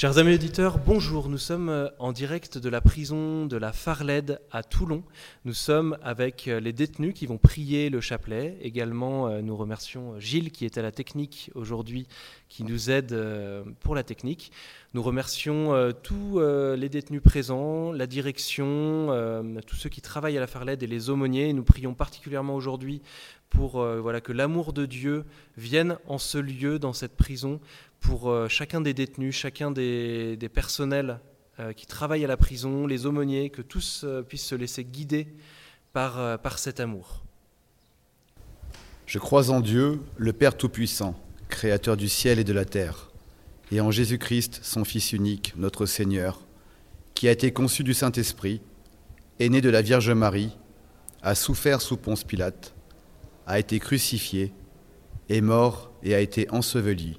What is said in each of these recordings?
Chers amis auditeurs, bonjour. Nous sommes euh, en direct de la prison de la Farlède à Toulon. Nous sommes avec euh, les détenus qui vont prier le chapelet. Également, euh, nous remercions Gilles qui est à la technique aujourd'hui, qui nous aide pour la technique. Nous remercions tous les détenus présents, la direction, tous ceux qui travaillent à la Farlède et les aumôniers. Nous prions particulièrement aujourd'hui pour voilà, que l'amour de Dieu vienne en ce lieu, dans cette prison, pour euh, chacun des détenus, chacun des, personnels euh, qui travaillent à la prison, les aumôniers, que tous euh, puissent se laisser guider par, par cet amour. Je crois en Dieu, le Père Tout-Puissant, Créateur du ciel et de la terre, et en Jésus-Christ, son Fils unique, notre Seigneur, qui a été conçu du Saint-Esprit, est né de la Vierge Marie, a souffert sous Ponce Pilate, a été crucifié, est mort et a été enseveli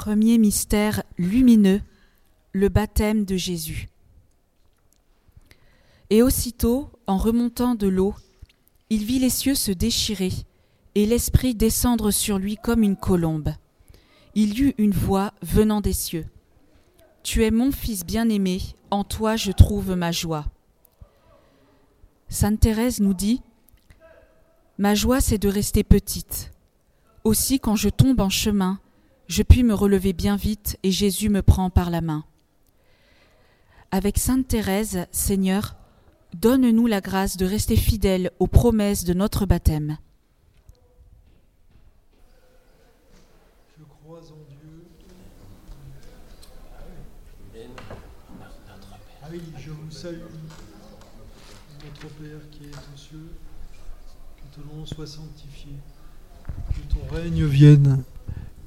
Premier mystère lumineux, le baptême de Jésus. Et aussitôt, en remontant de l'eau, il vit les cieux se déchirer et l'Esprit descendre sur lui comme une colombe. Il y eut une voix venant des cieux. Tu es mon Fils bien-aimé, en toi je trouve ma joie. Sainte Thérèse nous dit Ma joie c'est de rester petite. Aussi quand je tombe en chemin, je puis me relever bien vite et Jésus me prend par la main. Avec Sainte Thérèse, Seigneur, donne-nous la grâce de rester fidèles aux promesses de notre baptême. Je crois en Dieu. Ah oui, je vous salue, notre Père qui est aux cieux, que ton nom soit sanctifié, que ton règne vienne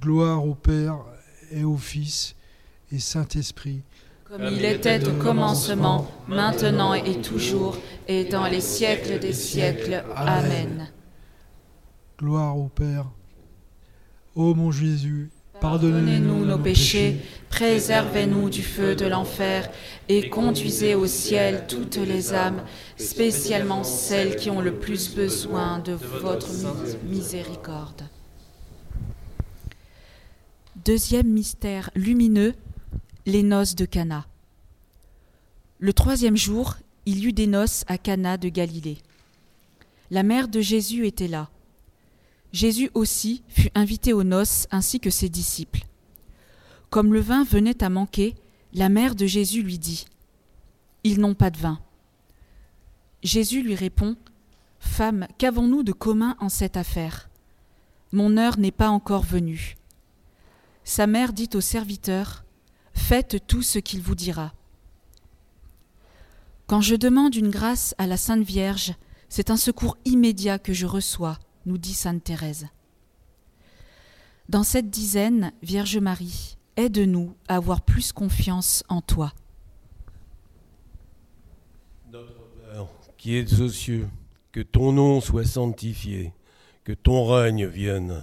Gloire au Père et au Fils et Saint-Esprit. Comme il était au commencement, maintenant et toujours, et dans les siècles des siècles. Amen. Gloire au Père. Ô mon Jésus, Pardonnez-nous nos péchés, préservez-nous du feu de l'enfer et conduisez au ciel toutes les âmes, spécialement celles qui ont le plus besoin de votre miséricorde. Deuxième mystère lumineux, les noces de Cana. Le troisième jour, il y eut des noces à Cana de Galilée. La mère de Jésus était là. Jésus aussi fut invité aux noces ainsi que ses disciples. Comme le vin venait à manquer, la mère de Jésus lui dit Ils n'ont pas de vin. Jésus lui répond Femme, qu'avons-nous de commun en cette affaire? Mon heure n'est pas encore venue. Sa mère dit au serviteur Faites tout ce qu'il vous dira. Quand je demande une grâce à la Sainte Vierge, c'est un secours immédiat que je reçois nous dit Sainte Thérèse. Dans cette dizaine, Vierge Marie, aide-nous à avoir plus confiance en toi. Notre Père, qui es aux cieux, que ton nom soit sanctifié, que ton règne vienne,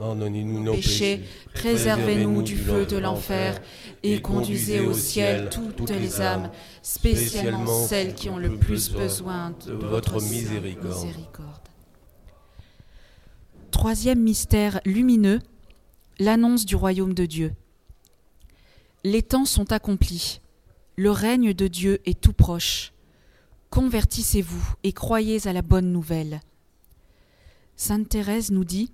pardonnez-nous nos péchés, préservez-nous du feu de l'enfer, et conduisez au ciel toutes les âmes, spécialement celles qui ont le plus besoin de votre miséricorde. Troisième mystère lumineux, l'annonce du royaume de Dieu. Les temps sont accomplis, le règne de Dieu est tout proche. Convertissez-vous et croyez à la bonne nouvelle. Sainte Thérèse nous dit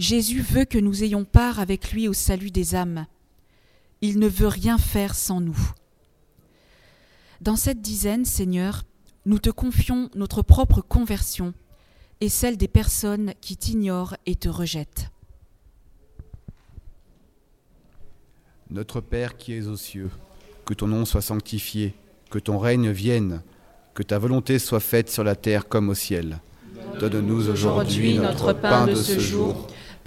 Jésus veut que nous ayons part avec lui au salut des âmes. Il ne veut rien faire sans nous. Dans cette dizaine, Seigneur, nous te confions notre propre conversion et celle des personnes qui t'ignorent et te rejettent. Notre Père qui es aux cieux, que ton nom soit sanctifié, que ton règne vienne, que ta volonté soit faite sur la terre comme au ciel. Donne-nous aujourd'hui notre pain de ce jour.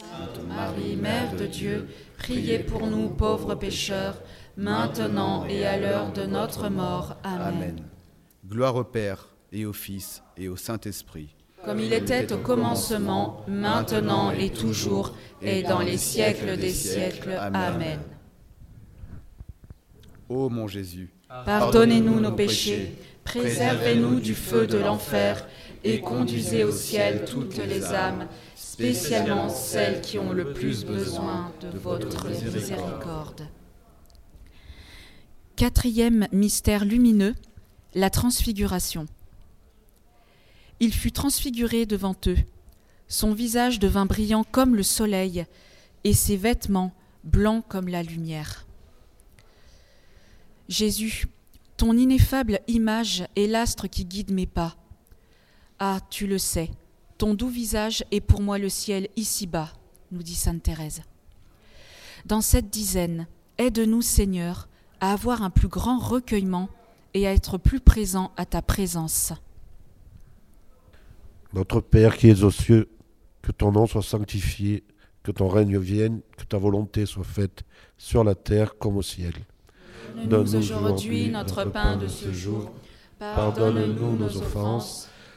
Sainte Marie, Mère de Dieu, priez pour nous pauvres pécheurs, maintenant et à l'heure de notre mort. Amen. Gloire au Père, et au Fils, et au Saint-Esprit. Comme il était au commencement, maintenant et toujours, et dans les siècles des siècles. Amen. Ô mon Jésus, pardonnez-nous nos péchés, préservez-nous du feu de l'enfer, et conduisez au ciel toutes les âmes, spécialement celles qui ont le plus besoin de votre miséricorde. Quatrième mystère lumineux, la transfiguration. Il fut transfiguré devant eux. Son visage devint brillant comme le soleil, et ses vêtements blancs comme la lumière. Jésus, ton ineffable image est l'astre qui guide mes pas. Ah, tu le sais, ton doux visage est pour moi le ciel ici-bas, nous dit Sainte Thérèse. Dans cette dizaine, aide-nous, Seigneur, à avoir un plus grand recueillement et à être plus présent à ta présence. Notre Père qui es aux cieux, que ton nom soit sanctifié, que ton règne vienne, que ta volonté soit faite sur la terre comme au ciel. Donne-nous aujourd'hui notre pain de ce jour. Pardonne-nous nos offenses,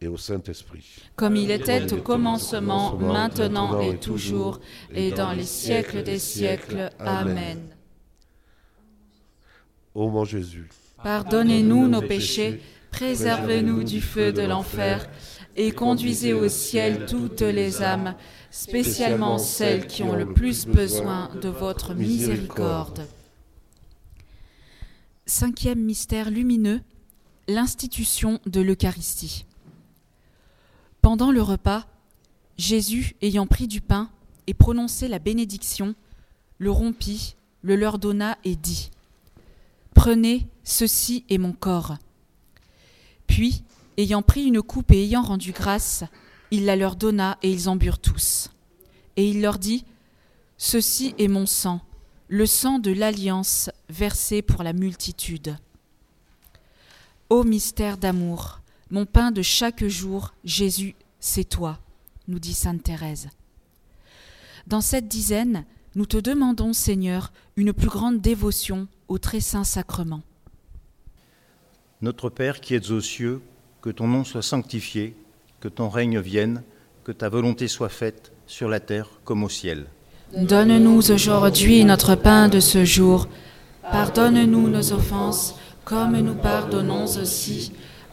et au Saint-Esprit. Comme il était au commencement, maintenant et toujours, et dans les siècles des siècles. Amen. Ô mon Jésus, Pardonnez-nous nos péchés, préservez-nous du feu de l'enfer, et conduisez au ciel toutes les âmes, spécialement celles qui ont le plus besoin de votre miséricorde. Cinquième mystère lumineux, l'institution de l'Eucharistie. Pendant le repas, Jésus, ayant pris du pain et prononcé la bénédiction, le rompit, le leur donna et dit Prenez, ceci est mon corps. Puis, ayant pris une coupe et ayant rendu grâce, il la leur donna et ils en burent tous. Et il leur dit Ceci est mon sang, le sang de l'alliance versé pour la multitude. Ô mystère d'amour, mon pain de chaque jour, Jésus, c'est toi, nous dit Sainte Thérèse. Dans cette dizaine, nous te demandons, Seigneur, une plus grande dévotion au très saint sacrement. Notre Père qui es aux cieux, que ton nom soit sanctifié, que ton règne vienne, que ta volonté soit faite sur la terre comme au ciel. Donne-nous aujourd'hui notre pain de ce jour. Pardonne-nous nos offenses, comme nous pardonnons aussi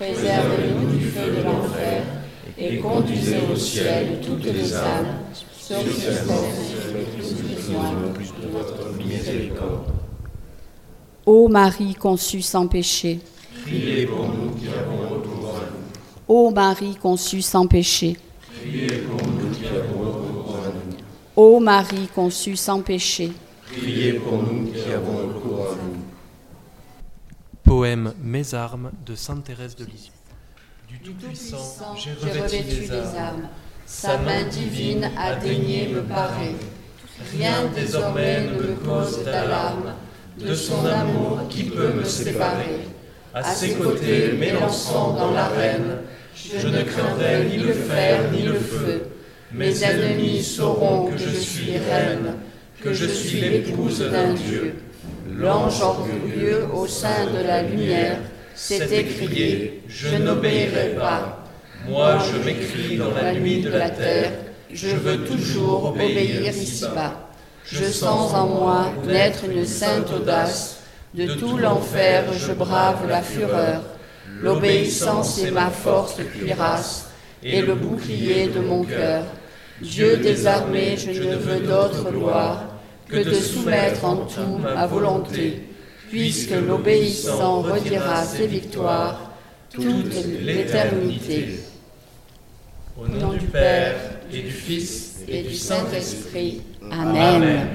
préservez-nous du feu de l'enfer, et conduisez au ciel toutes les âmes, surtout celles qui ont besoin de votre miséricorde. Ô Marie conçue sans péché, Priez pour nous qui avons recours à vous. Ô Marie conçue sans péché, Priez pour nous qui avons recours à vous. Ô Marie conçue sans péché, Priez pour nous qui avons. Poème Mes armes de Sainte Thérèse de Lisieux. Du Tout-Puissant, j'ai j'ai revêtu des armes. Sa main divine a daigné me parer. Rien désormais ne me cause d'alarme. De son amour qui peut me séparer. À ses côtés, m'élançant dans l'arène, je ne craindrai ni le fer ni le feu. Mes ennemis sauront que je suis reine, que je suis l'épouse d'un Dieu. L'ange orgueilleux au sein de la lumière s'est écrié Je n'obéirai pas. Moi, je m'écris dans la nuit de la terre, je veux toujours obéir ici-bas. Je sens en moi naître une sainte audace. De tout l'enfer, je brave la fureur. L'obéissance est ma force cuirasse et le bouclier de mon cœur. Dieu des armées, je ne veux d'autre gloire que de soumettre en tout ma volonté, puisque l'obéissant redira ses victoires toute l'éternité. Au nom du Père et du Fils Et du Saint-Esprit. Amen. Amen.